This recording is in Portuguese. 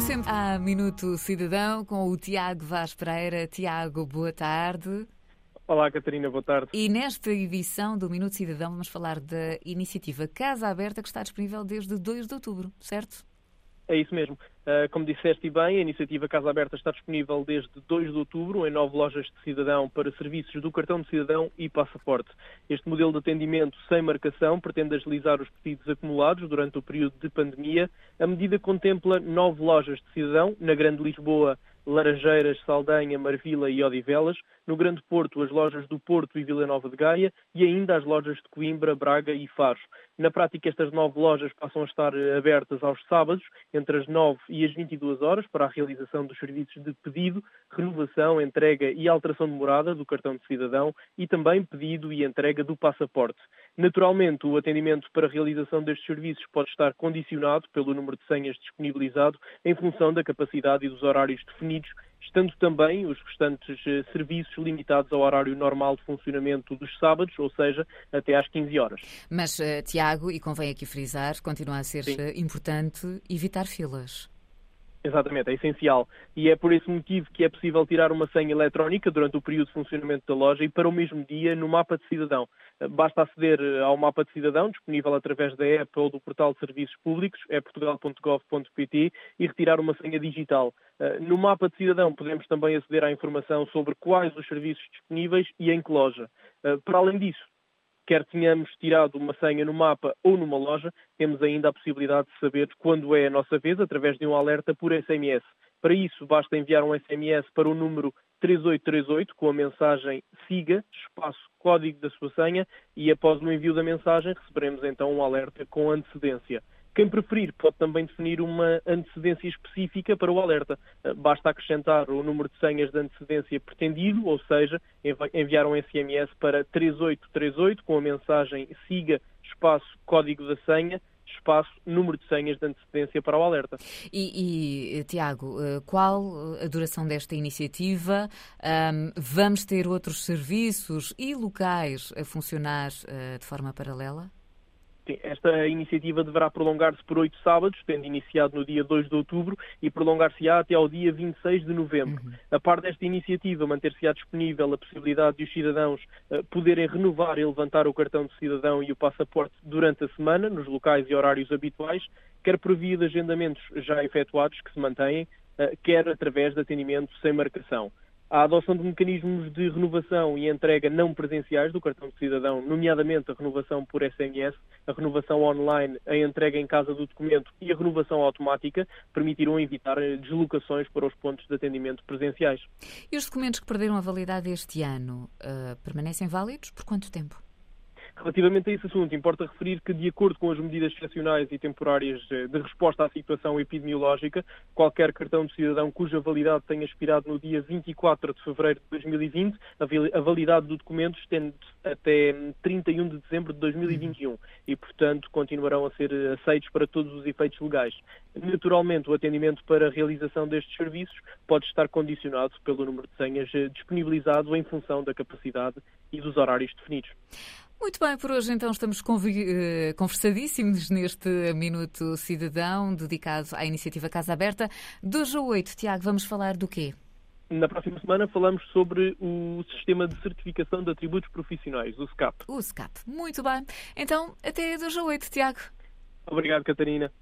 sempre a Minuto Cidadão com o Tiago Vaz Pereira. Tiago, boa tarde. Olá, Catarina, boa tarde. E nesta edição do Minuto Cidadão vamos falar da iniciativa Casa Aberta que está disponível desde 2 de outubro, certo? É isso mesmo. Uh, como disseste bem, a iniciativa Casa Aberta está disponível desde 2 de outubro em nove lojas de cidadão para serviços do cartão de cidadão e passaporte. Este modelo de atendimento sem marcação pretende agilizar os pedidos acumulados durante o período de pandemia. A medida contempla nove lojas de cidadão na Grande Lisboa, Laranjeiras, Saldanha, Marvila e Odivelas, no Grande Porto as lojas do Porto e Vila Nova de Gaia e ainda as lojas de Coimbra, Braga e Faro. Na prática, estas nove lojas passam a estar abertas aos sábados, entre as 9 e as 22 horas, para a realização dos serviços de pedido, renovação, entrega e alteração de morada do cartão de cidadão e também pedido e entrega do passaporte. Naturalmente, o atendimento para a realização destes serviços pode estar condicionado pelo número de senhas disponibilizado em função da capacidade e dos horários definidos estando também os restantes eh, serviços limitados ao horário normal de funcionamento dos sábados, ou seja, até às 15 horas. Mas, uh, Tiago, e convém aqui frisar, continua a ser Sim. Eh, importante evitar filas. Exatamente, é essencial. E é por esse motivo que é possível tirar uma senha eletrónica durante o período de funcionamento da loja e para o mesmo dia no mapa de cidadão. Basta aceder ao mapa de cidadão, disponível através da app ou do portal de serviços públicos, é portugal.gov.pt, e retirar uma senha digital. No mapa de cidadão podemos também aceder à informação sobre quais os serviços disponíveis e em que loja. Para além disso, quer tenhamos tirado uma senha no mapa ou numa loja, temos ainda a possibilidade de saber quando é a nossa vez através de um alerta por SMS. Para isso, basta enviar um SMS para o número 3838 com a mensagem siga, espaço, código da sua senha e após o envio da mensagem receberemos então um alerta com antecedência. Quem preferir pode também definir uma antecedência específica para o alerta. Eh, basta acrescentar o número de senhas de antecedência pretendido, ou seja, enviar um SMS para 3838 com a mensagem siga espaço código da senha espaço, número de senhas de antecedência para o alerta. E, e Tiago, eh, qual a duração desta iniciativa? Um, vamos ter outros serviços e locais a funcionar uh, de forma paralela? Esta iniciativa deverá prolongar-se por oito sábados, tendo iniciado no dia 2 de outubro e prolongar-se-á até ao dia 26 de novembro. Uhum. A par desta iniciativa, manter-se-á disponível a possibilidade de os cidadãos uh, poderem renovar e levantar o cartão de cidadão e o passaporte durante a semana, nos locais e horários habituais, quer por via de agendamentos já efetuados que se mantêm, uh, quer através de atendimento sem marcação a adoção de mecanismos de renovação e entrega não presenciais do cartão de cidadão, nomeadamente a renovação por SMS, a renovação online, a entrega em casa do documento e a renovação automática, permitirão evitar deslocações para os pontos de atendimento presenciais. E os documentos que perderam a validade este ano uh, permanecem válidos por quanto tempo? Relativamente a esse assunto, importa referir que, de acordo com as medidas excepcionais e temporárias eh, de resposta à situação epidemiológica, qualquer cartão de cidadão cuja validade tenha expirado no dia 24 de fevereiro de 2020, a validade do documento estende até 31 de dezembro de 2021 e, portanto, continuarão a ser aceitos para todos os efeitos legais. Naturalmente, o atendimento para a realização destes serviços pode estar condicionado pelo número de senhas eh, disponibilizado em função da capacidade e dos horários definidos. Muito bem, por hoje então estamos eh, conversadíssimos neste Minuto Cidadão dedicado à iniciativa Casa Aberta. 2 a 8, Tiago, vamos falar do quê? Na próxima semana falamos sobre o Sistema de Certificação de Atributos Profissionais, o SCAP. O SCAP, muito bem. Então, até 2 a 8, Tiago. Obrigado, Catarina.